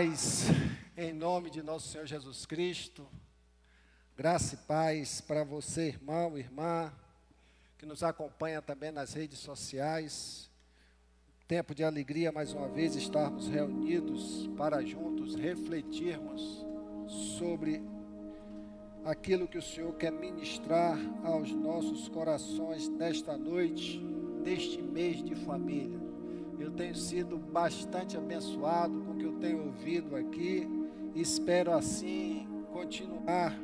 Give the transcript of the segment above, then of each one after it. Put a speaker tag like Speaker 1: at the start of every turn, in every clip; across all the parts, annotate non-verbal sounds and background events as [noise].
Speaker 1: Paz, em nome de nosso Senhor Jesus Cristo, graça e paz para você, irmão, irmã, que nos acompanha também nas redes sociais. Tempo de alegria mais uma vez estarmos reunidos para juntos refletirmos sobre aquilo que o Senhor quer ministrar aos nossos corações nesta noite, neste mês de família. Eu tenho sido bastante abençoado com o que eu tenho ouvido aqui espero assim continuar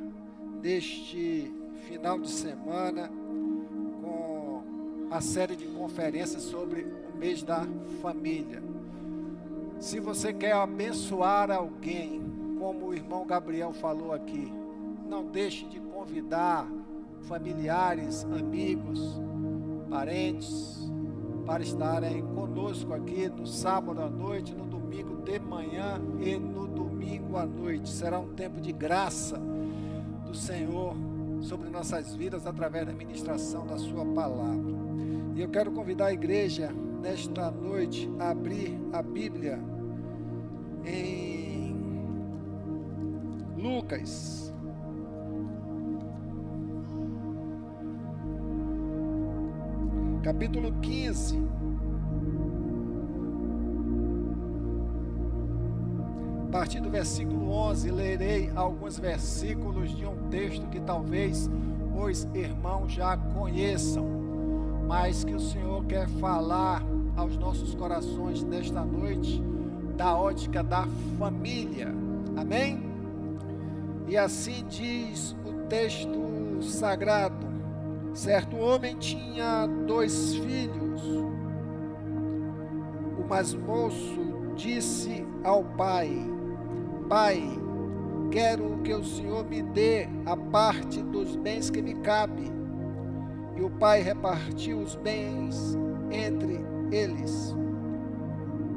Speaker 1: neste final de semana com a série de conferências sobre o mês da família. Se você quer abençoar alguém, como o irmão Gabriel falou aqui, não deixe de convidar familiares, amigos, parentes para estarem conosco aqui no sábado à noite, no domingo de manhã e no domingo à noite. Será um tempo de graça do Senhor sobre nossas vidas através da ministração da Sua palavra. E eu quero convidar a igreja nesta noite a abrir a Bíblia em Lucas. Capítulo 15. A partir do versículo 11, lerei alguns versículos de um texto que talvez os irmãos já conheçam, mas que o Senhor quer falar aos nossos corações nesta noite, da ótica da família. Amém? E assim diz o texto sagrado. Certo homem tinha dois filhos. O mais moço disse ao pai: Pai, quero que o Senhor me dê a parte dos bens que me cabe. E o pai repartiu os bens entre eles.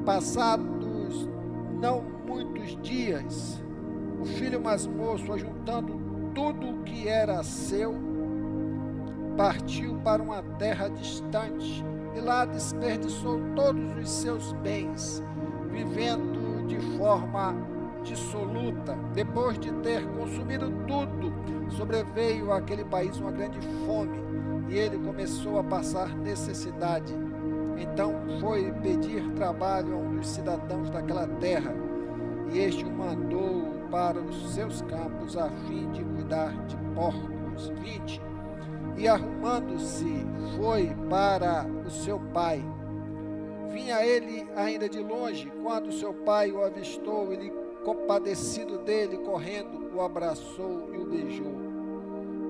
Speaker 1: Passados não muitos dias, o filho mais moço, ajuntando tudo o que era seu, partiu para uma terra distante e lá desperdiçou todos os seus bens, vivendo de forma dissoluta. Depois de ter consumido tudo, sobreveio àquele país uma grande fome e ele começou a passar necessidade. Então foi pedir trabalho a um dos cidadãos daquela terra e este o mandou para os seus campos a fim de cuidar de porcos. 20 e arrumando-se foi para o seu pai. Vinha ele ainda de longe, quando seu pai o avistou, ele, compadecido dele, correndo, o abraçou e o beijou.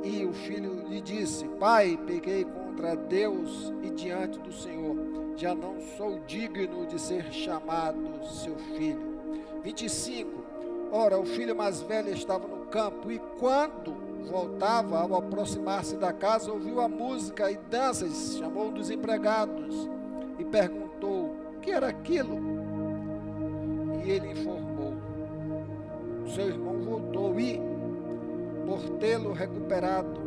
Speaker 1: E o filho lhe disse: Pai, peguei contra Deus e diante do Senhor, já não sou digno de ser chamado seu filho. 25. Ora, o filho mais velho estava no campo, e quando voltava, ao aproximar-se da casa, ouviu a música e danças, chamou um dos empregados e perguntou: o que era aquilo? E ele informou. Seu irmão voltou e, por tê-lo recuperado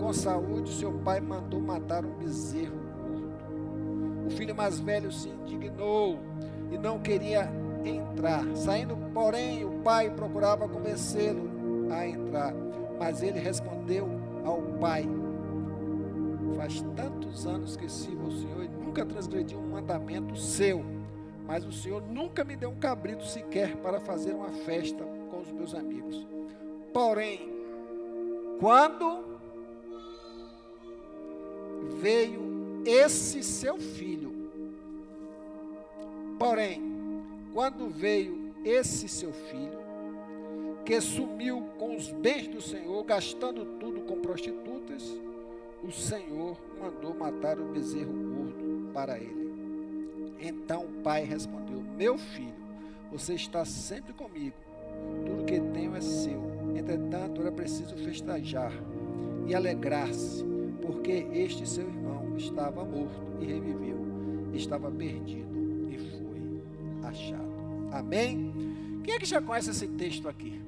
Speaker 1: com saúde, seu pai mandou matar um bezerro morto. O filho mais velho se indignou e não queria entrar. Saindo, porém, o pai procurava convencê-lo a entrar. Mas ele respondeu ao pai: Faz tantos anos que sirvo ao Senhor e nunca transgredi um mandamento seu. Mas o Senhor nunca me deu um cabrito sequer para fazer uma festa com os meus amigos. Porém, quando veio esse seu filho, porém, quando veio esse seu filho, que sumiu com os bens do Senhor, gastando tudo com prostitutas, o Senhor mandou matar o bezerro gordo para ele. Então o pai respondeu: Meu filho, você está sempre comigo, tudo que tenho é seu. Entretanto, era preciso festejar e alegrar-se, porque este seu irmão estava morto e reviveu, estava perdido e foi achado. Amém? Quem é que já conhece esse texto aqui?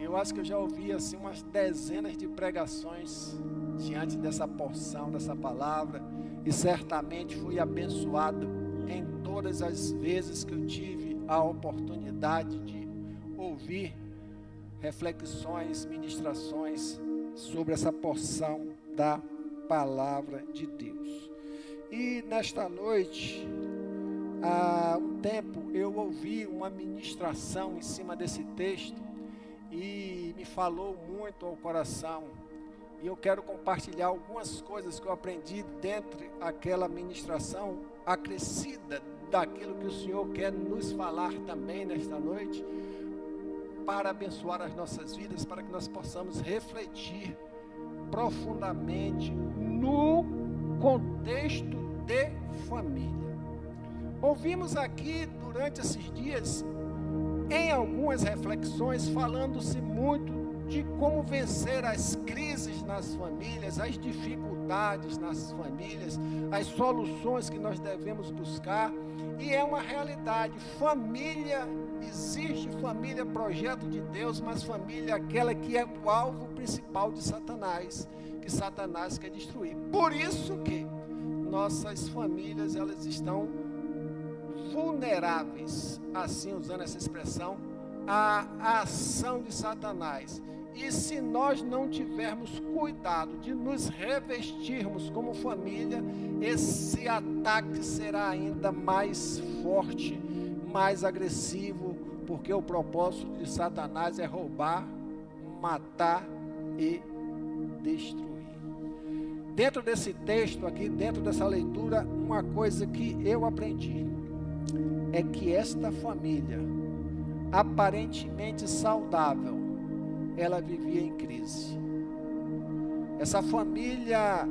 Speaker 1: Eu acho que eu já ouvi assim umas dezenas de pregações diante dessa porção, dessa palavra, e certamente fui abençoado em todas as vezes que eu tive a oportunidade de ouvir reflexões, ministrações sobre essa porção da palavra de Deus. E nesta noite, há um tempo, eu ouvi uma ministração em cima desse texto e me falou muito ao coração. E eu quero compartilhar algumas coisas que eu aprendi dentro daquela ministração acrescida daquilo que o Senhor quer nos falar também nesta noite, para abençoar as nossas vidas, para que nós possamos refletir profundamente no contexto de família. Ouvimos aqui durante esses dias, em algumas reflexões, falando-se muito de como vencer as crises nas famílias, as dificuldades nas famílias, as soluções que nós devemos buscar. E é uma realidade. Família, existe família, projeto de Deus, mas família é aquela que é o alvo principal de Satanás, que Satanás quer destruir. Por isso que nossas famílias, elas estão vulneráveis, assim usando essa expressão, à ação de Satanás. E se nós não tivermos cuidado de nos revestirmos como família, esse ataque será ainda mais forte, mais agressivo, porque o propósito de Satanás é roubar, matar e destruir. Dentro desse texto aqui, dentro dessa leitura, uma coisa que eu aprendi é que esta família, aparentemente saudável, ela vivia em crise. Essa família,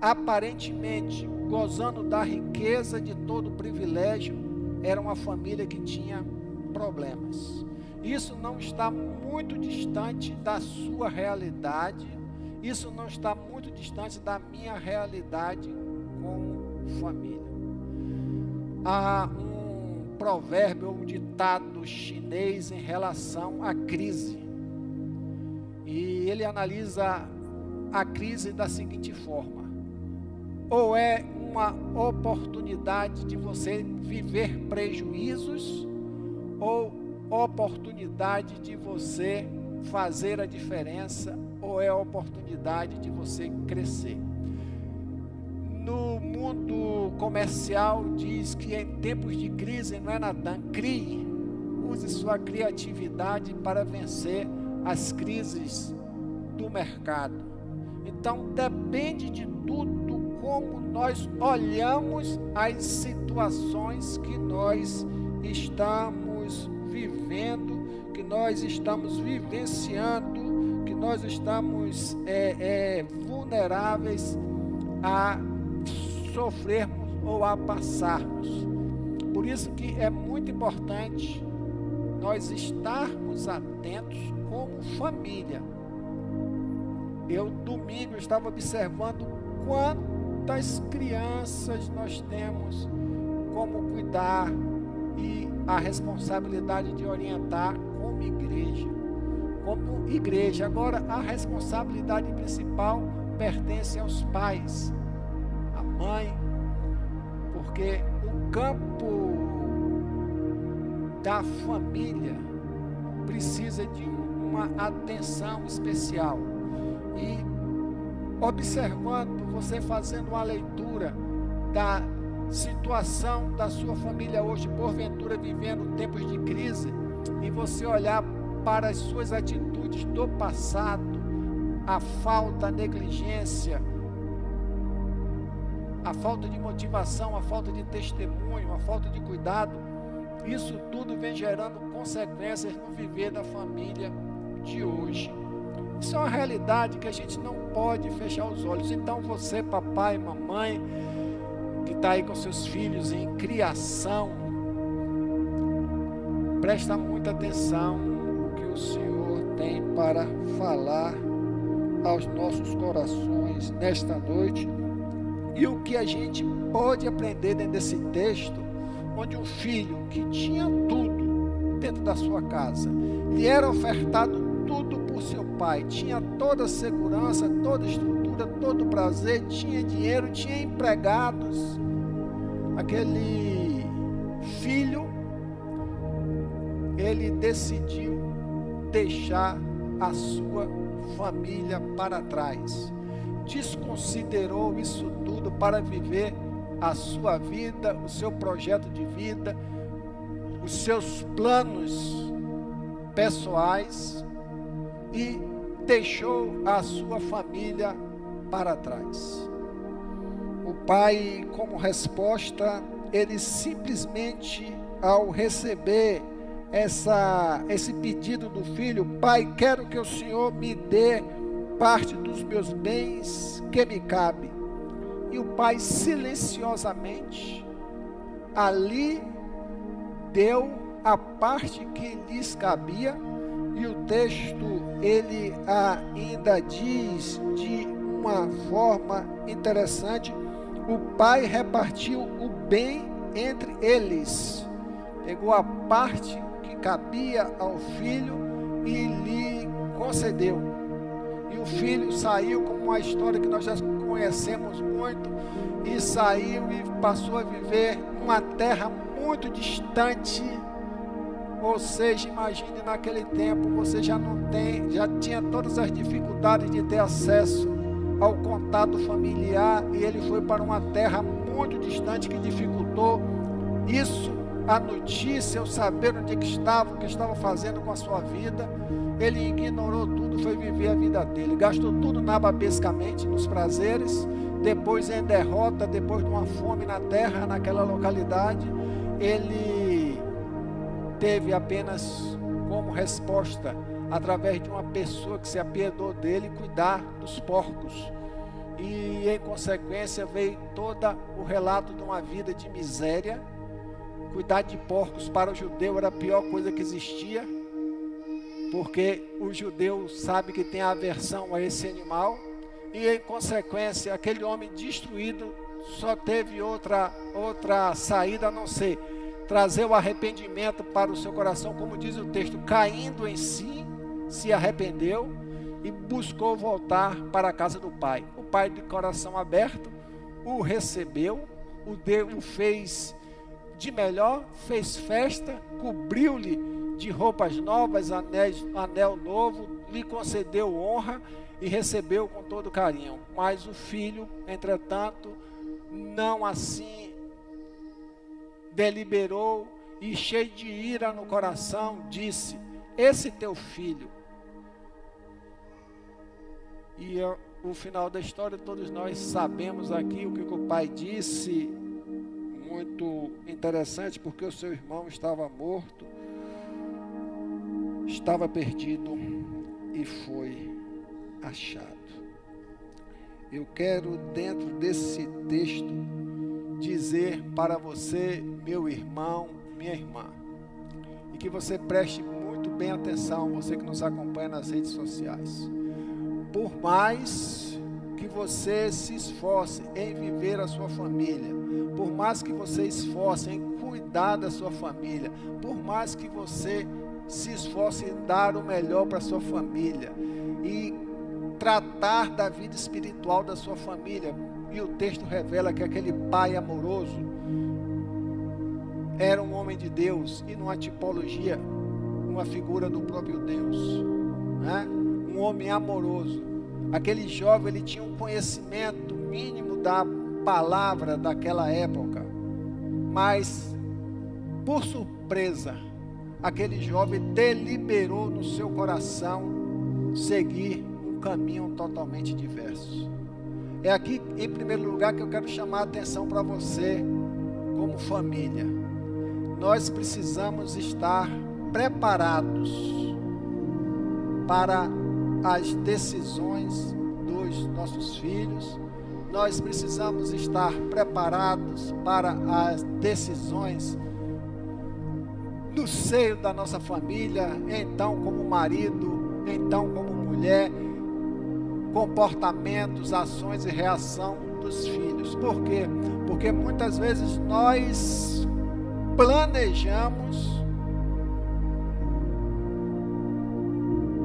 Speaker 1: aparentemente gozando da riqueza de todo o privilégio, era uma família que tinha problemas. Isso não está muito distante da sua realidade, isso não está muito distante da minha realidade como família. Há um provérbio ou um ditado chinês em relação à crise. E ele analisa a crise da seguinte forma: ou é uma oportunidade de você viver prejuízos, ou oportunidade de você fazer a diferença, ou é oportunidade de você crescer. No mundo comercial diz que em tempos de crise não é Natan, crie, use sua criatividade para vencer as crises do mercado. Então depende de tudo como nós olhamos as situações que nós estamos vivendo, que nós estamos vivenciando, que nós estamos é, é, vulneráveis a sofrermos ou a passarmos. Por isso que é muito importante nós estarmos atentos como família. Eu domingo estava observando quantas crianças nós temos, como cuidar e a responsabilidade de orientar como igreja. Como igreja. Agora, a responsabilidade principal pertence aos pais, mãe, porque o campo da família precisa de uma atenção especial. E observando, você fazendo uma leitura da situação da sua família hoje, porventura vivendo tempos de crise, e você olhar para as suas atitudes do passado, a falta, a negligência, a falta de motivação, a falta de testemunho, a falta de cuidado, isso tudo vem gerando consequências no viver da família de hoje. Isso é uma realidade que a gente não pode fechar os olhos. Então, você, papai, mamãe, que está aí com seus filhos em criação, presta muita atenção no que o Senhor tem para falar aos nossos corações nesta noite e o que a gente pode aprender dentro desse texto onde um filho que tinha tudo dentro da sua casa, lhe era ofertado tudo por seu pai, tinha toda a segurança, toda a estrutura, todo o prazer, tinha dinheiro, tinha empregados. Aquele filho ele decidiu deixar a sua família para trás. Desconsiderou isso tudo para viver a sua vida, o seu projeto de vida, os seus planos pessoais e deixou a sua família para trás. O pai, como resposta, ele simplesmente ao receber essa, esse pedido do filho, pai, quero que o Senhor me dê parte dos meus bens que me cabe. E o pai silenciosamente ali deu a parte que lhes cabia, e o texto ele ainda diz de uma forma interessante: o pai repartiu o bem entre eles, pegou a parte que cabia ao filho e lhe concedeu. E o filho saiu, como uma história que nós já conhecemos muito, e saiu e passou a viver numa terra muito distante. Ou seja, imagine naquele tempo você já não tem, já tinha todas as dificuldades de ter acesso ao contato familiar e ele foi para uma terra muito distante que dificultou isso, a notícia, o saber onde é que estava, o que estava fazendo com a sua vida. Ele ignorou tudo, foi viver a vida dele, gastou tudo nababescamente nos prazeres, depois em derrota, depois de uma fome na terra, naquela localidade, ele teve apenas como resposta, através de uma pessoa que se apiedou dele, cuidar dos porcos. E em consequência veio todo o relato de uma vida de miséria. Cuidar de porcos para o judeu era a pior coisa que existia, porque o judeu sabe que tem aversão a esse animal e em consequência aquele homem destruído só teve outra outra saída a não ser trazer o arrependimento para o seu coração, como diz o texto, caindo em si, se arrependeu e buscou voltar para a casa do pai. O pai de coração aberto o recebeu, o deu, o fez de melhor, fez festa, cobriu-lhe de roupas novas, anéis, anel novo, lhe concedeu honra e recebeu com todo carinho. Mas o filho, entretanto, não assim deliberou e cheio de ira no coração, disse: Esse teu filho. E eu, o final da história todos nós sabemos aqui o que o pai disse, muito interessante, porque o seu irmão estava morto, estava perdido e foi achado. Eu quero, dentro desse texto, dizer para você, meu irmão, minha irmã, e que você preste muito bem atenção, você que nos acompanha nas redes sociais. Por mais que você se esforce em viver a sua família, por mais que você esforce em cuidar da sua família, por mais que você se esforce em dar o melhor para sua família e tratar da vida espiritual da sua família. E o texto revela que aquele pai amoroso era um homem de Deus e numa tipologia, uma figura do próprio Deus, né? um homem amoroso. Aquele jovem ele tinha um conhecimento mínimo da palavra daquela época, mas por surpresa, aquele jovem deliberou no seu coração seguir caminham totalmente diversos. É aqui, em primeiro lugar, que eu quero chamar a atenção para você, como família. Nós precisamos estar preparados para as decisões dos nossos filhos, nós precisamos estar preparados para as decisões no seio da nossa família, então como marido, então como mulher, comportamentos, ações e reação dos filhos. Por quê? Porque muitas vezes nós planejamos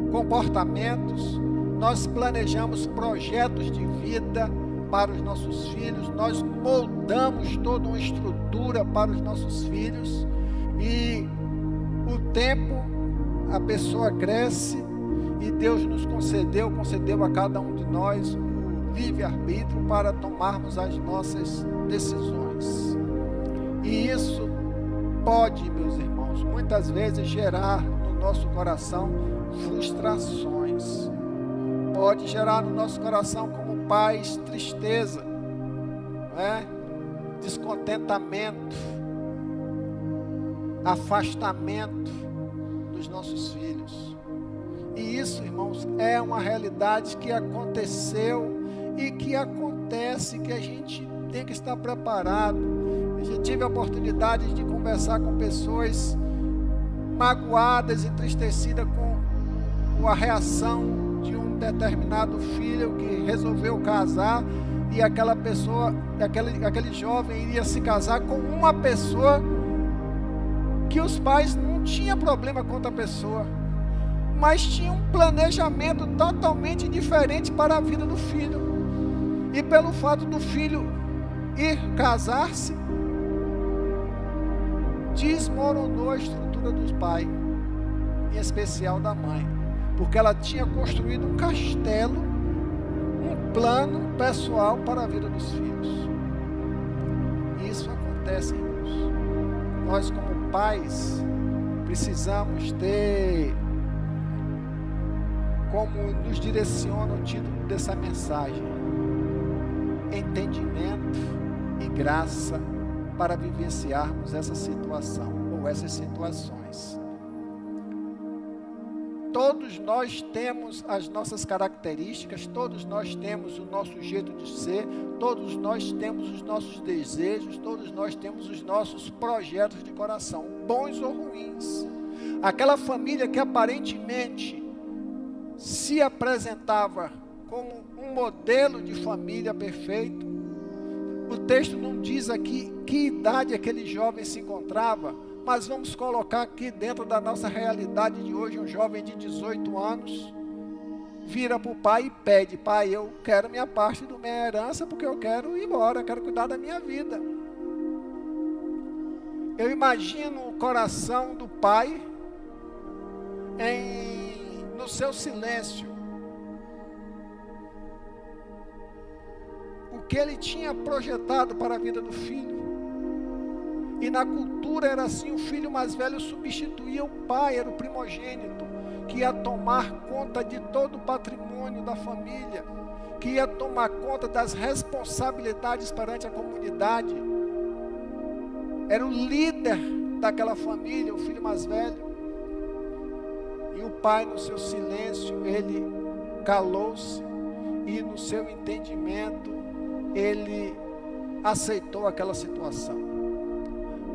Speaker 1: comportamentos, nós planejamos projetos de vida para os nossos filhos, nós moldamos toda uma estrutura para os nossos filhos e o tempo, a pessoa cresce e Deus nos concedeu, concedeu a cada um de nós o livre-arbítrio para tomarmos as nossas decisões. E isso pode, meus irmãos, muitas vezes gerar no nosso coração frustrações. Pode gerar no nosso coração, como pais, tristeza, é? descontentamento, afastamento dos nossos filhos. E isso, irmãos, é uma realidade que aconteceu e que acontece, que a gente tem que estar preparado. Eu já tive a oportunidade de conversar com pessoas magoadas, entristecidas com a reação de um determinado filho que resolveu casar e aquela pessoa, aquele, aquele jovem iria se casar com uma pessoa que os pais não tinham problema com outra pessoa, mas tinham um planejamento totalmente diferente para a vida do filho. E pelo fato do filho ir casar-se, desmoronou a estrutura dos pais, em especial da mãe, porque ela tinha construído um castelo, um plano pessoal para a vida dos filhos. Isso acontece, irmãos. Nós, como pais, precisamos ter como nos direciona o título dessa mensagem: entendimento e graça para vivenciarmos essa situação ou essas situações. Todos nós temos as nossas características, todos nós temos o nosso jeito de ser, todos nós temos os nossos desejos, todos nós temos os nossos projetos de coração, bons ou ruins. Aquela família que aparentemente se apresentava como um modelo de família perfeito, o texto não diz aqui que idade aquele jovem se encontrava, mas vamos colocar aqui dentro da nossa realidade de hoje, um jovem de 18 anos vira para o pai e pede: Pai, eu quero minha parte da minha herança porque eu quero ir embora, quero cuidar da minha vida. Eu imagino o coração do pai em, no seu silêncio. O que ele tinha projetado para a vida do filho. E na cultura era assim: o filho mais velho substituía o pai, era o primogênito, que ia tomar conta de todo o patrimônio da família, que ia tomar conta das responsabilidades perante a comunidade. Era o líder daquela família, o filho mais velho. E o pai, no seu silêncio, ele calou-se e no seu entendimento, ele aceitou aquela situação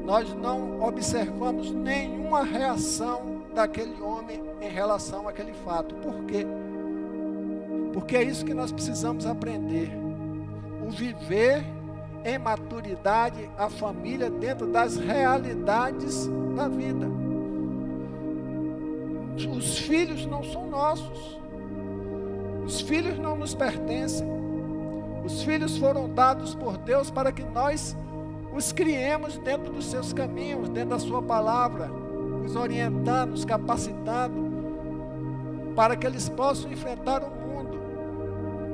Speaker 1: nós não observamos nenhuma reação daquele homem em relação àquele fato. Por quê? Porque é isso que nós precisamos aprender. O viver em maturidade a família dentro das realidades da vida. Os filhos não são nossos. Os filhos não nos pertencem. Os filhos foram dados por Deus para que nós os criemos dentro dos seus caminhos, dentro da sua palavra, os orientando, os capacitando, para que eles possam enfrentar o mundo.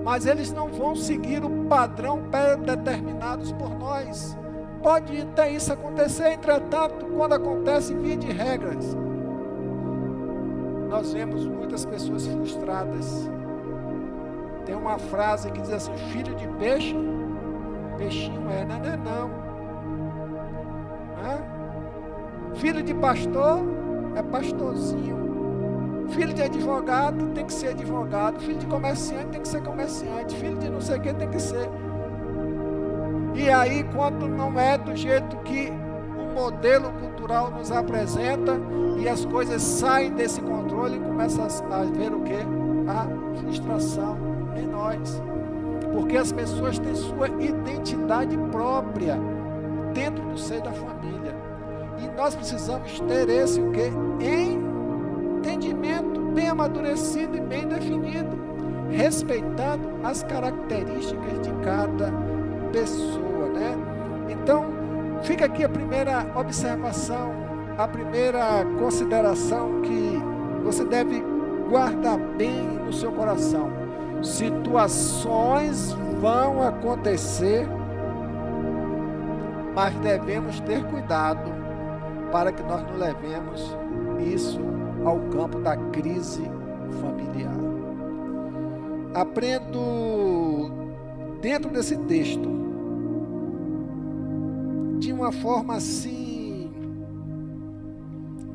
Speaker 1: Mas eles não vão seguir o padrão pré-determinados por nós. Pode até isso acontecer, entretanto, quando acontece via de regras, nós vemos muitas pessoas frustradas. Tem uma frase que diz assim: filho de peixe, peixinho é, não é não. Filho de pastor é pastorzinho. Filho de advogado tem que ser advogado. Filho de comerciante tem que ser comerciante. Filho de não sei o que tem que ser. E aí, quando não é do jeito que o modelo cultural nos apresenta e as coisas saem desse controle, começa a ver o que? A frustração em nós. Porque as pessoas têm sua identidade própria dentro do seio da família. E nós precisamos ter esse o quê? Entendimento bem amadurecido e bem definido, respeitando as características de cada pessoa, né? Então, fica aqui a primeira observação a primeira consideração que você deve guardar bem no seu coração. Situações vão acontecer, mas devemos ter cuidado para que nós não levemos isso ao campo da crise familiar. Aprendo dentro desse texto de uma forma assim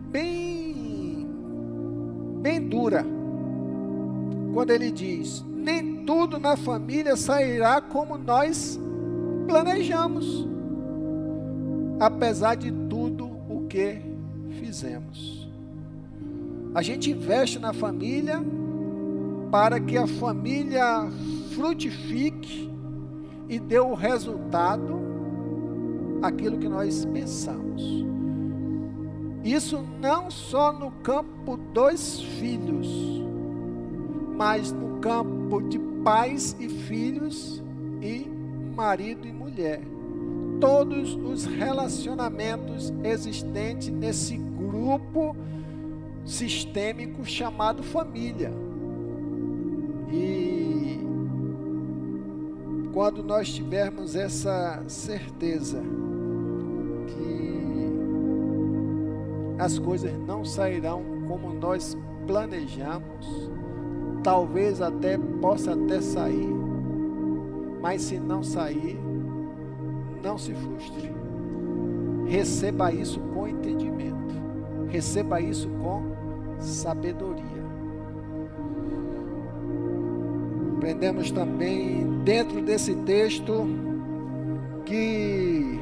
Speaker 1: bem bem dura. Quando ele diz: "Nem tudo na família sairá como nós planejamos, apesar de que fizemos". A gente investe na família para que a família frutifique e dê o resultado aquilo que nós pensamos. Isso não só no campo dos filhos, mas no campo de pais e filhos e marido e mulher. Todos os relacionamentos existentes nesse grupo sistêmico chamado família. E quando nós tivermos essa certeza que as coisas não sairão como nós planejamos, talvez até possa até sair, mas se não sair, não se frustre. Receba isso com entendimento. Receba isso com sabedoria. Aprendemos também dentro desse texto que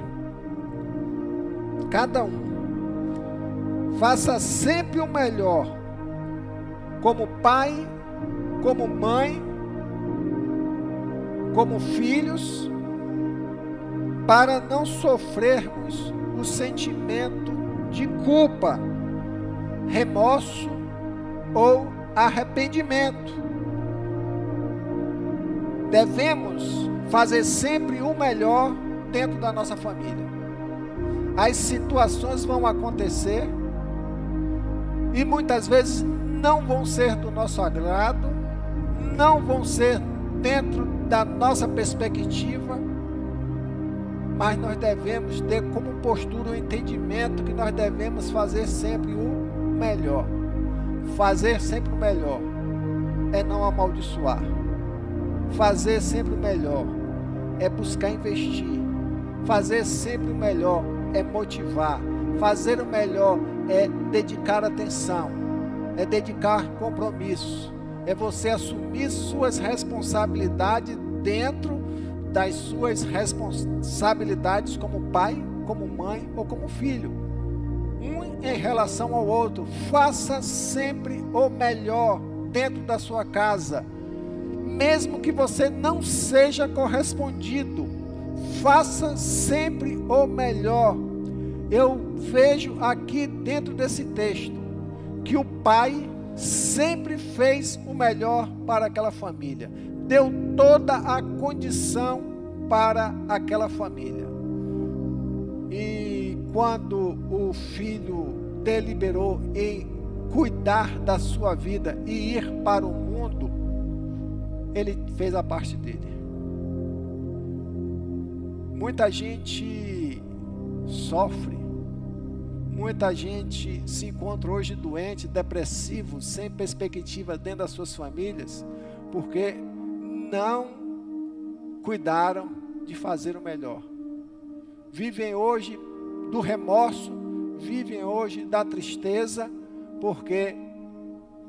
Speaker 1: cada um faça sempre o melhor, como pai, como mãe, como filhos, para não sofrermos o sentimento de culpa, remorso ou arrependimento devemos fazer sempre o melhor dentro da nossa família. As situações vão acontecer e muitas vezes não vão ser do nosso agrado, não vão ser dentro da nossa perspectiva, mas nós devemos ter como postura o entendimento que nós devemos fazer sempre o melhor. Fazer sempre o melhor é não amaldiçoar Fazer sempre o melhor é buscar investir. Fazer sempre o melhor é motivar. Fazer o melhor é dedicar atenção, é dedicar compromisso, é você assumir suas responsabilidades dentro das suas responsabilidades como pai, como mãe ou como filho. Um em relação ao outro. Faça sempre o melhor dentro da sua casa mesmo que você não seja correspondido, faça sempre o melhor. Eu vejo aqui dentro desse texto que o pai sempre fez o melhor para aquela família, deu toda a condição para aquela família. E quando o filho deliberou em cuidar da sua vida e ir para o mundo, ele fez a parte dele. Muita gente sofre, muita gente se encontra hoje doente, depressivo, sem perspectiva dentro das suas famílias, porque não cuidaram de fazer o melhor. Vivem hoje do remorso, vivem hoje da tristeza, porque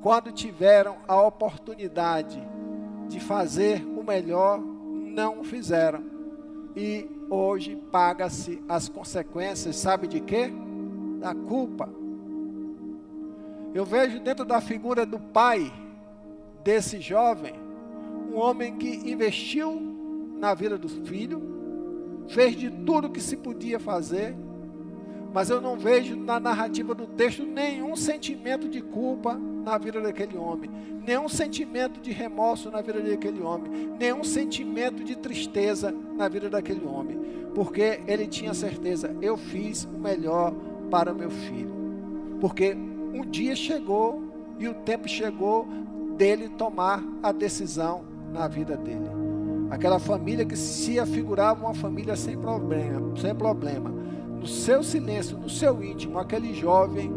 Speaker 1: quando tiveram a oportunidade de fazer o melhor, não fizeram. E hoje paga-se as consequências, sabe de quê? Da culpa. Eu vejo dentro da figura do pai desse jovem, um homem que investiu na vida do filho, fez de tudo que se podia fazer, mas eu não vejo na narrativa do texto nenhum sentimento de culpa na vida daquele homem, nenhum sentimento de remorso na vida daquele homem, nenhum sentimento de tristeza na vida daquele homem, porque ele tinha certeza: eu fiz o melhor para o meu filho. Porque um dia chegou e o tempo chegou dele tomar a decisão na vida dele. Aquela família que se afigurava uma família sem problema, sem problema. No seu silêncio, no seu íntimo, aquele jovem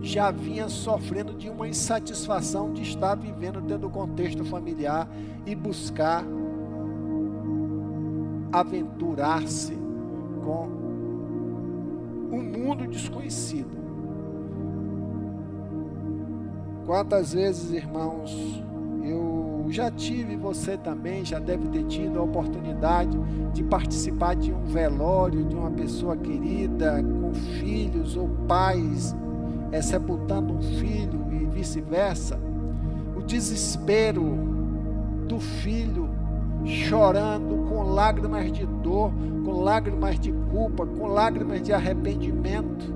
Speaker 1: já vinha sofrendo de uma insatisfação de estar vivendo dentro do contexto familiar e buscar aventurar-se com um mundo desconhecido. Quantas vezes, irmãos, eu já tive, você também já deve ter tido a oportunidade de participar de um velório de uma pessoa querida, com filhos ou pais, é, sepultando um filho e vice-versa. O desespero do filho chorando com lágrimas de dor, com lágrimas de culpa, com lágrimas de arrependimento,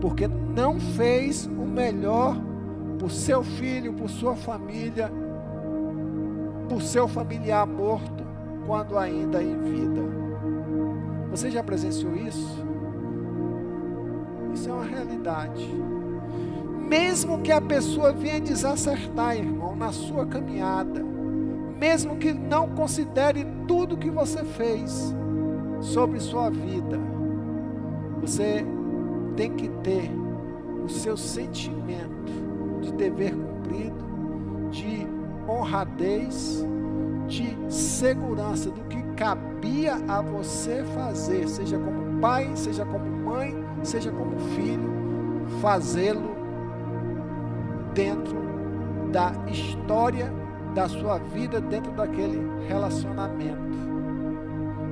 Speaker 1: porque não fez o melhor por seu filho, por sua família, por seu familiar morto, quando ainda em vida. Você já presenciou isso? Isso é uma realidade. Mesmo que a pessoa venha desacertar, irmão, na sua caminhada, mesmo que não considere tudo que você fez sobre sua vida, você tem que ter o seu sentimento de dever cumprido, honradez, de segurança do que cabia a você fazer, seja como pai, seja como mãe, seja como filho, fazê-lo dentro da história da sua vida, dentro daquele relacionamento.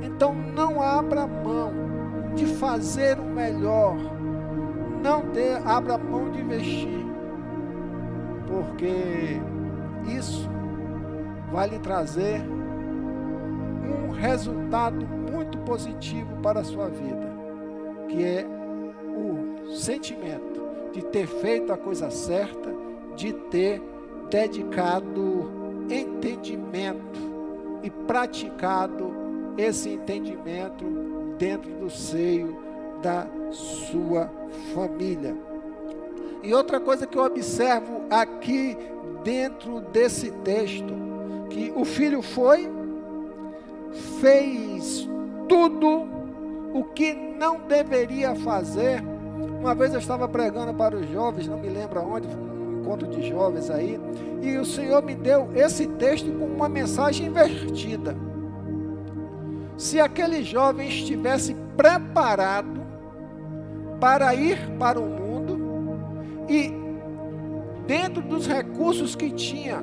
Speaker 1: Então não abra mão de fazer o melhor, não dê, abra mão de investir porque isso vai lhe trazer um resultado muito positivo para a sua vida, que é o sentimento de ter feito a coisa certa, de ter dedicado entendimento e praticado esse entendimento dentro do seio da sua família. E outra coisa que eu observo aqui dentro desse texto, que o filho foi, fez tudo o que não deveria fazer. Uma vez eu estava pregando para os jovens, não me lembro aonde, um encontro de jovens aí, e o Senhor me deu esse texto com uma mensagem invertida. Se aquele jovem estivesse preparado para ir para o mundo, e, dentro dos recursos que tinha,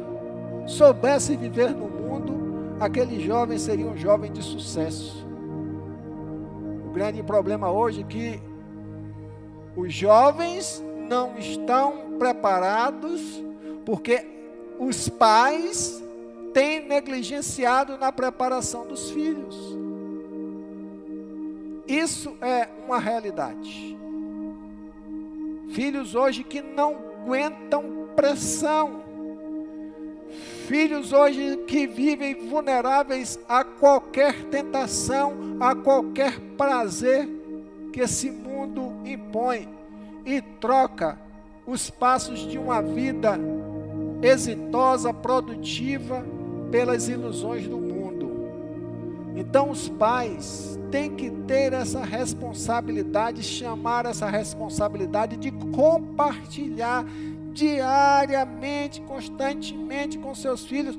Speaker 1: soubesse viver no mundo, aquele jovem seria um jovem de sucesso. O grande problema hoje é que os jovens não estão preparados porque os pais têm negligenciado na preparação dos filhos. Isso é uma realidade. Filhos hoje que não aguentam pressão. Filhos hoje que vivem vulneráveis a qualquer tentação, a qualquer prazer que esse mundo impõe e troca os passos de uma vida exitosa, produtiva, pelas ilusões do mundo. Então, os pais tem que ter essa responsabilidade, chamar essa responsabilidade de compartilhar diariamente, constantemente com seus filhos,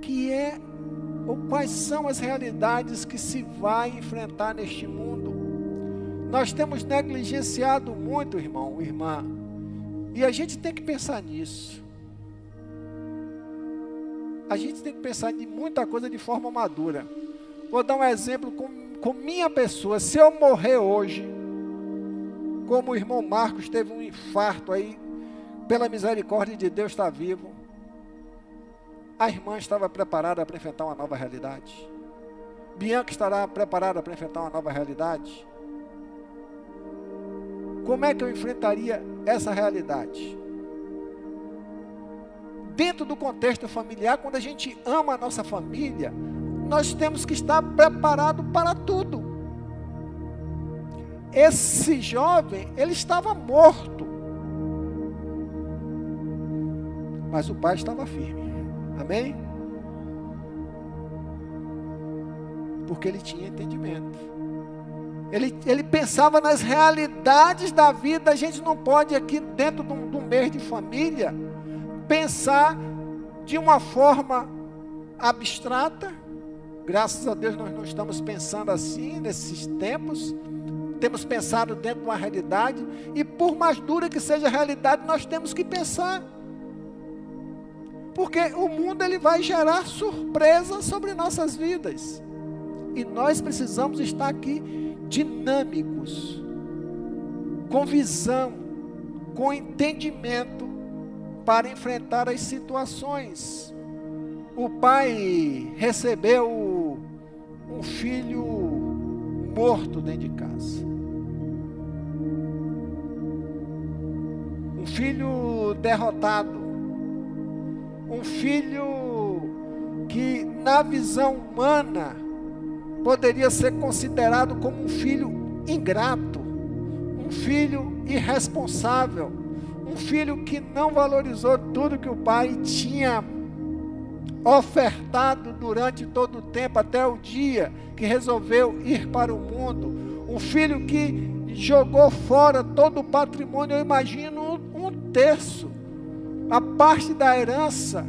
Speaker 1: que é ou quais são as realidades que se vai enfrentar neste mundo. Nós temos negligenciado muito, irmão, irmã, e a gente tem que pensar nisso. A gente tem que pensar em muita coisa de forma madura. Vou dar um exemplo com com minha pessoa, se eu morrer hoje, como o irmão Marcos teve um infarto aí, pela misericórdia de Deus está vivo, a irmã estava preparada para enfrentar uma nova realidade. Bianca estará preparada para enfrentar uma nova realidade. Como é que eu enfrentaria essa realidade? Dentro do contexto familiar, quando a gente ama a nossa família, nós temos que estar preparado para tudo. Esse jovem, ele estava morto. Mas o pai estava firme. Amém? Porque ele tinha entendimento. Ele, ele pensava nas realidades da vida. A gente não pode, aqui dentro de um, de um mês de família, pensar de uma forma abstrata. Graças a Deus nós não estamos pensando assim nesses tempos. Temos pensado dentro de uma realidade. E por mais dura que seja a realidade, nós temos que pensar. Porque o mundo ele vai gerar surpresas sobre nossas vidas. E nós precisamos estar aqui dinâmicos, com visão, com entendimento para enfrentar as situações. O pai recebeu um filho morto dentro de casa. Um filho derrotado. Um filho que, na visão humana, poderia ser considerado como um filho ingrato, um filho irresponsável, um filho que não valorizou tudo que o pai tinha ofertado durante todo o tempo, até o dia que resolveu ir para o mundo. Um filho que jogou fora todo o patrimônio, eu imagino um terço, a parte da herança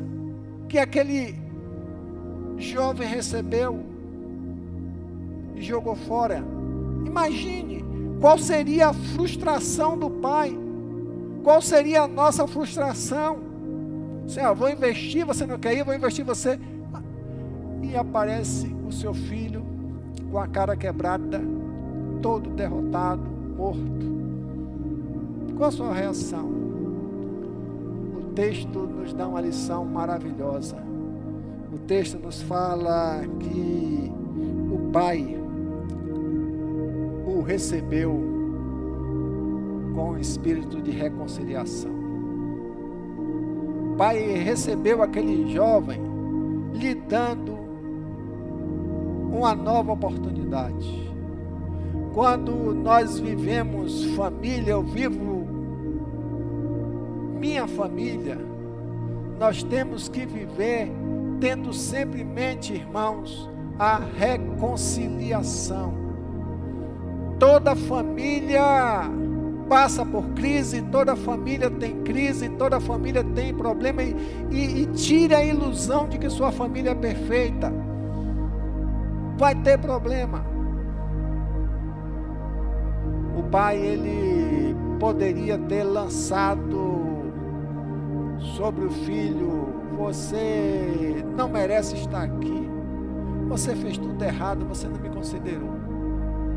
Speaker 1: que aquele jovem recebeu e jogou fora. Imagine qual seria a frustração do pai. Qual seria a nossa frustração? Senhor, vou investir, você não quer ir, vou investir você. E aparece o seu filho com a cara quebrada, todo derrotado, morto. Qual a sua reação? O texto nos dá uma lição maravilhosa. O texto nos fala que o pai o recebeu com o espírito de reconciliação. Pai recebeu aquele jovem lhe dando uma nova oportunidade. Quando nós vivemos família, eu vivo minha família, nós temos que viver tendo sempre em mente, irmãos, a reconciliação Toda família passa por crise, toda família tem crise, toda família tem problema e, e, e tire a ilusão de que sua família é perfeita. Vai ter problema. O pai ele poderia ter lançado sobre o filho: você não merece estar aqui. Você fez tudo errado, você não me considerou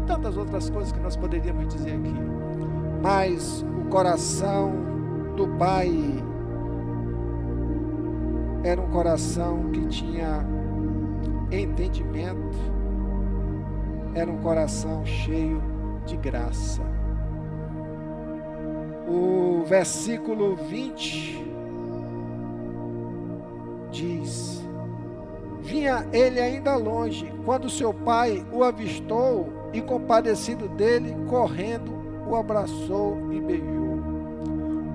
Speaker 1: tantas outras coisas que nós poderíamos dizer aqui. Mas o coração do pai era um coração que tinha entendimento, era um coração cheio de graça. O versículo 20 diz: Vinha ele ainda longe, quando seu pai o avistou e compadecido dele, correndo, o abraçou e beijou.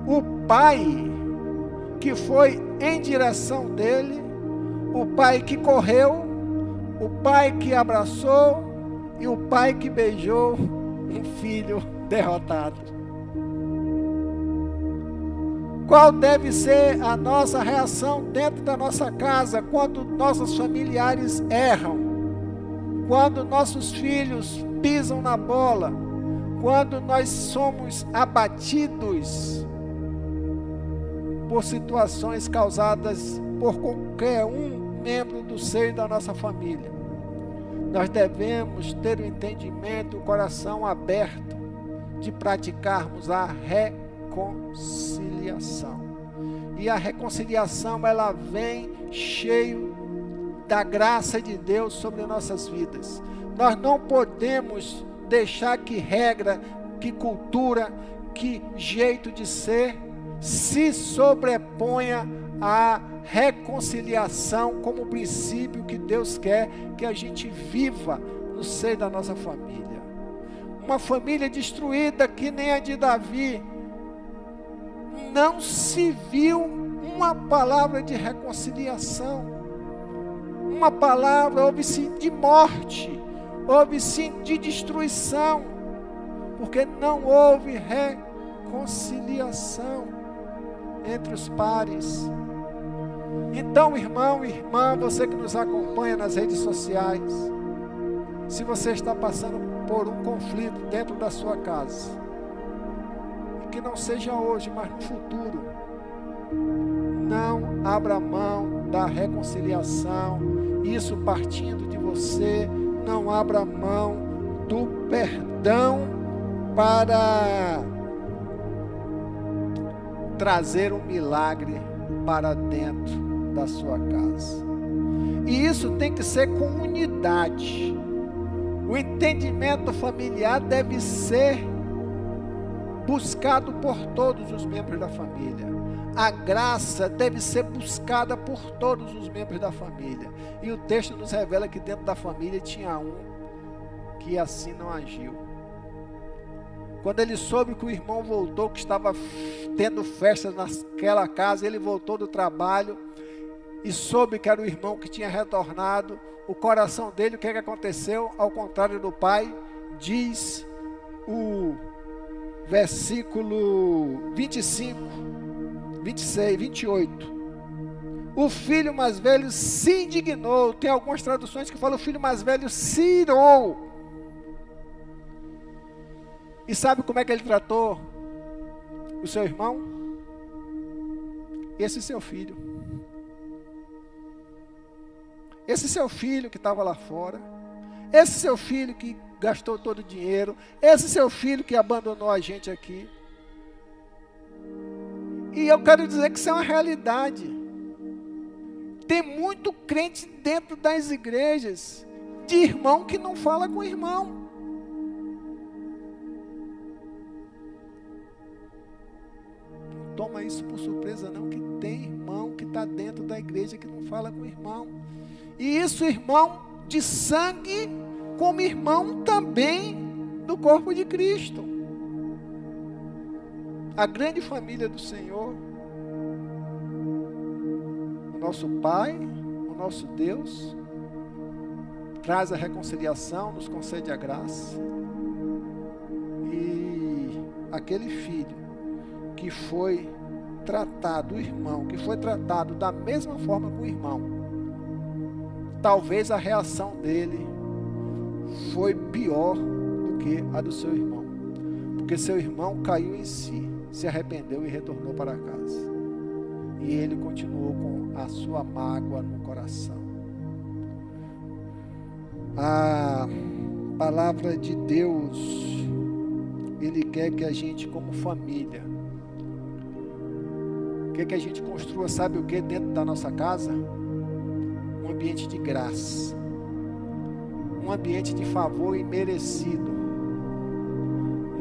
Speaker 1: O pai que foi em direção dele, o pai que correu, o pai que abraçou e o pai que beijou um filho [laughs] derrotado. Qual deve ser a nossa reação dentro da nossa casa quando nossos familiares erram? Quando nossos filhos pisam na bola, quando nós somos abatidos por situações causadas por qualquer um membro do seio da nossa família. Nós devemos ter o entendimento, o coração aberto de praticarmos a reconciliação. E a reconciliação ela vem cheio da graça de Deus sobre nossas vidas. Nós não podemos deixar que regra, que cultura, que jeito de ser se sobreponha à reconciliação como princípio que Deus quer que a gente viva no seio da nossa família. Uma família destruída que nem a de Davi. Não se viu uma palavra de reconciliação, uma palavra, de morte, houve sim de destruição, porque não houve reconciliação entre os pares. Então, irmão irmã, você que nos acompanha nas redes sociais, se você está passando por um conflito dentro da sua casa, e que não seja hoje, mas no futuro, não abra mão da reconciliação, isso partindo de você, não abra mão do perdão para trazer um milagre para dentro da sua casa. E isso tem que ser com unidade. O entendimento familiar deve ser buscado por todos os membros da família. A graça deve ser buscada por todos os membros da família. E o texto nos revela que dentro da família tinha um que assim não agiu. Quando ele soube que o irmão voltou, que estava tendo festa naquela casa, ele voltou do trabalho e soube que era o irmão que tinha retornado, o coração dele, o que, é que aconteceu? Ao contrário do pai, diz o versículo 25, 26, 28. O filho mais velho se indignou. Tem algumas traduções que falam o filho mais velho se irou. E sabe como é que ele tratou o seu irmão? Esse seu filho. Esse seu filho que estava lá fora, esse seu filho que gastou todo o dinheiro, esse seu filho que abandonou a gente aqui. E eu quero dizer que isso é uma realidade. Tem muito crente dentro das igrejas, de irmão que não fala com irmão. toma isso por surpresa, não, que tem irmão que está dentro da igreja que não fala com irmão. E isso, irmão de sangue, como irmão também do corpo de Cristo. A grande família do Senhor, o nosso Pai, o nosso Deus, traz a reconciliação, nos concede a graça. E aquele filho que foi tratado, o irmão, que foi tratado da mesma forma com o irmão, talvez a reação dele foi pior do que a do seu irmão. Porque seu irmão caiu em si, se arrependeu e retornou para casa. E ele continuou com a sua mágoa no coração. A palavra de Deus, Ele quer que a gente, como família, quer que a gente construa, sabe o que, dentro da nossa casa? um ambiente de graça, um ambiente de favor imerecido,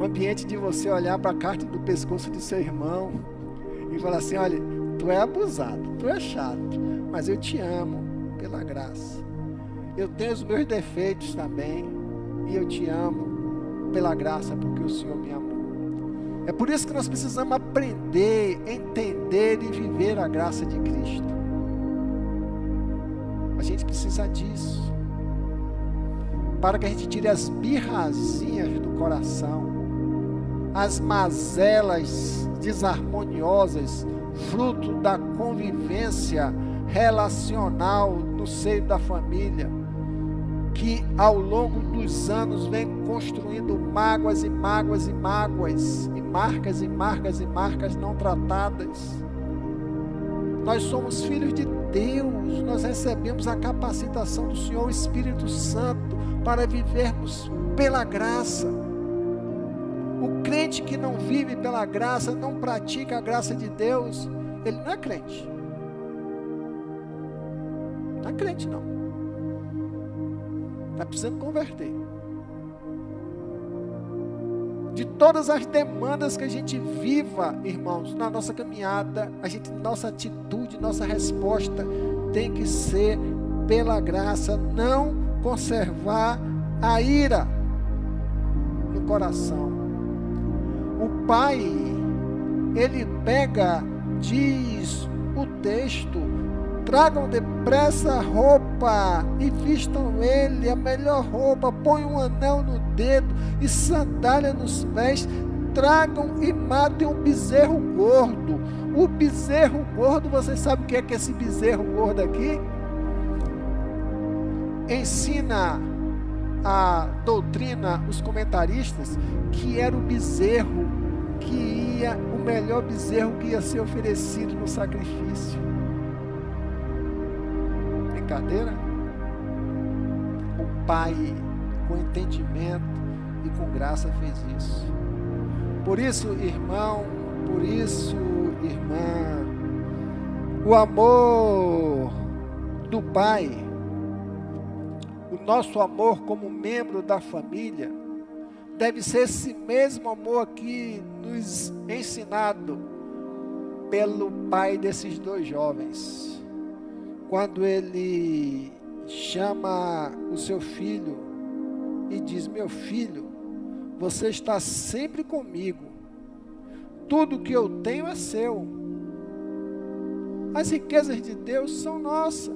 Speaker 1: um ambiente de você olhar para a carta do pescoço de seu irmão e falar assim: olha, tu é abusado, tu é chato, mas eu te amo pela graça. Eu tenho os meus defeitos também e eu te amo pela graça porque o Senhor me amou. É por isso que nós precisamos aprender, entender e viver a graça de Cristo gente precisa disso. Para que a gente tire as birrazinhas do coração, as mazelas desarmoniosas, fruto da convivência relacional no seio da família, que ao longo dos anos vem construindo mágoas e mágoas e mágoas, e marcas e marcas e marcas não tratadas. Nós somos filhos de Deus, nós recebemos a capacitação do Senhor, o Espírito Santo, para vivermos pela graça. Crente que não vive pela graça, não pratica a graça de Deus, ele não é crente. Não é crente, não. Está precisando converter de todas as demandas que a gente viva, irmãos, na nossa caminhada, a gente, nossa atitude, nossa resposta tem que ser pela graça, não conservar a ira no coração. O pai, ele pega, diz o texto. Tragam depressa roupa e vistam ele a melhor roupa, põe um anel no dedo e sandália nos pés. Tragam e matem um bezerro gordo. O bezerro gordo, vocês sabem o que é que esse bezerro gordo aqui? Ensina a doutrina, os comentaristas, que era o bezerro que ia, o melhor bezerro que ia ser oferecido no sacrifício. Brincadeira? O Pai, com entendimento e com graça, fez isso. Por isso, irmão, por isso, irmã, o amor do Pai, o nosso amor como membro da família, deve ser esse mesmo amor aqui nos ensinado pelo pai desses dois jovens. Quando ele chama o seu filho e diz: Meu filho, você está sempre comigo, tudo que eu tenho é seu. As riquezas de Deus são nossas.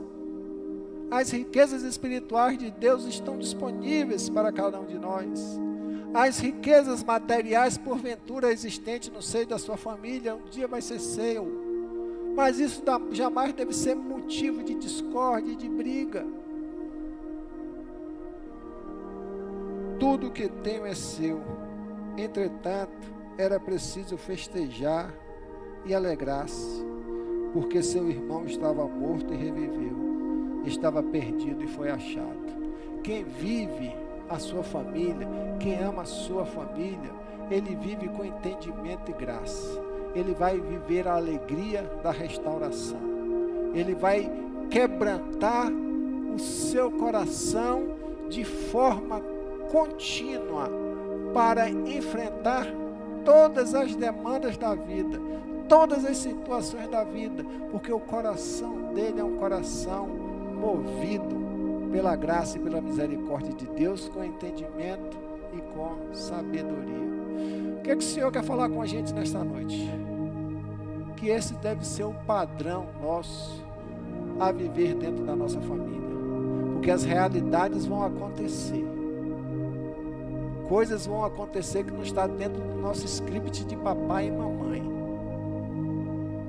Speaker 1: As riquezas espirituais de Deus estão disponíveis para cada um de nós. As riquezas materiais, porventura existentes no seio da sua família, um dia vai ser seu. Mas isso jamais deve ser motivo de discórdia e de briga. Tudo que tenho é seu. Entretanto, era preciso festejar e alegrar-se, porque seu irmão estava morto e reviveu, estava perdido e foi achado. Quem vive a sua família, quem ama a sua família, ele vive com entendimento e graça. Ele vai viver a alegria da restauração. Ele vai quebrantar o seu coração de forma contínua para enfrentar todas as demandas da vida, todas as situações da vida, porque o coração dele é um coração movido pela graça e pela misericórdia de Deus, com entendimento e com sabedoria. O que, é que o Senhor quer falar com a gente nesta noite? Que esse deve ser o padrão nosso a viver dentro da nossa família, porque as realidades vão acontecer. Coisas vão acontecer que não está dentro do nosso script de papai e mamãe,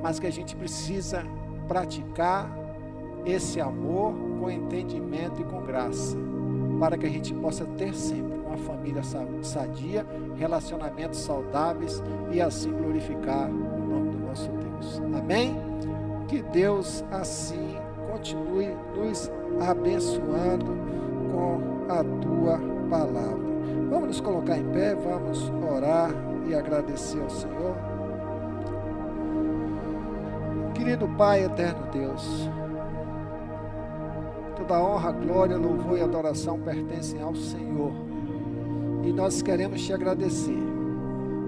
Speaker 1: mas que a gente precisa praticar esse amor com entendimento e com graça, para que a gente possa ter sempre uma família sadia, relacionamentos saudáveis e assim glorificar o nome do nosso Deus. Amém? Que Deus assim continue nos abençoando com a tua palavra. Vamos nos colocar em pé, vamos orar e agradecer ao Senhor. Querido Pai, eterno Deus, Toda honra, glória, louvor e adoração pertencem ao Senhor. E nós queremos te agradecer,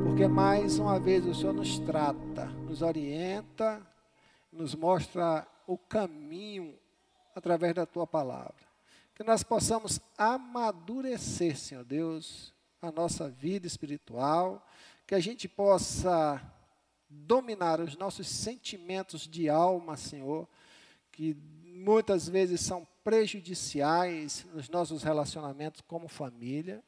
Speaker 1: porque mais uma vez o Senhor nos trata, nos orienta, nos mostra o caminho através da tua palavra. Que nós possamos amadurecer, Senhor Deus, a nossa vida espiritual, que a gente possa dominar os nossos sentimentos de alma, Senhor, que muitas vezes são prejudiciais nos nossos relacionamentos como família.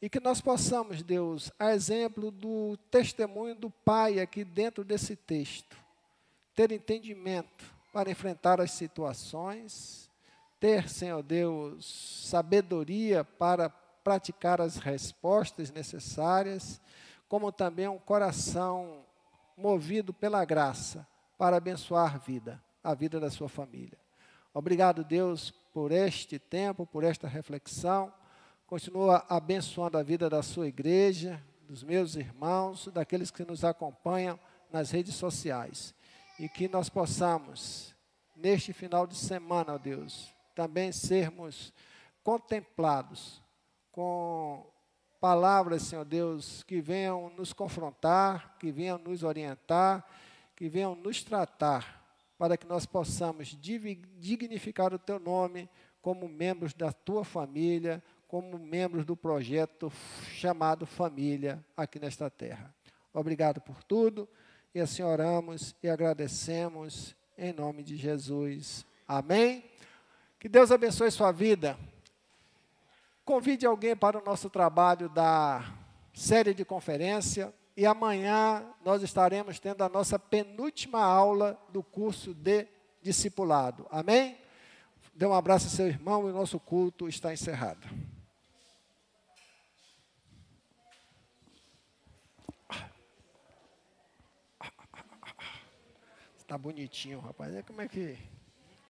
Speaker 1: E que nós possamos, Deus, a exemplo do testemunho do Pai aqui dentro desse texto, ter entendimento para enfrentar as situações, ter, Senhor Deus, sabedoria para praticar as respostas necessárias, como também um coração movido pela graça para abençoar a vida, a vida da sua família. Obrigado, Deus, por este tempo, por esta reflexão. Continua abençoando a vida da sua igreja, dos meus irmãos, daqueles que nos acompanham nas redes sociais. E que nós possamos, neste final de semana, ó Deus, também sermos contemplados com palavras, Senhor Deus, que venham nos confrontar, que venham nos orientar, que venham nos tratar para que nós possamos dignificar o teu nome como membros da tua família, como membros do projeto chamado Família aqui nesta terra. Obrigado por tudo e assim oramos e agradecemos em nome de Jesus. Amém? Que Deus abençoe sua vida. Convide alguém para o nosso trabalho da série de conferência. E amanhã nós estaremos tendo a nossa penúltima aula do curso de discipulado. Amém? Dê um abraço ao seu irmão e o nosso culto está encerrado. Está bonitinho, rapaz. É como é que.